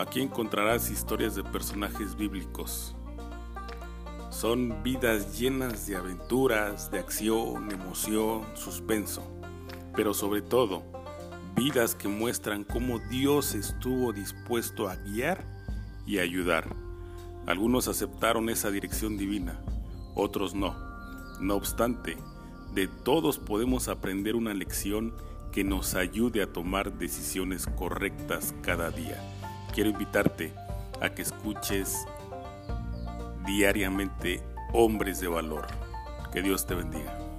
Aquí encontrarás historias de personajes bíblicos. Son vidas llenas de aventuras, de acción, emoción, suspenso, pero sobre todo, vidas que muestran cómo Dios estuvo dispuesto a guiar y ayudar. Algunos aceptaron esa dirección divina, otros no. No obstante, de todos podemos aprender una lección que nos ayude a tomar decisiones correctas cada día. Quiero invitarte a que escuches diariamente hombres de valor. Que Dios te bendiga.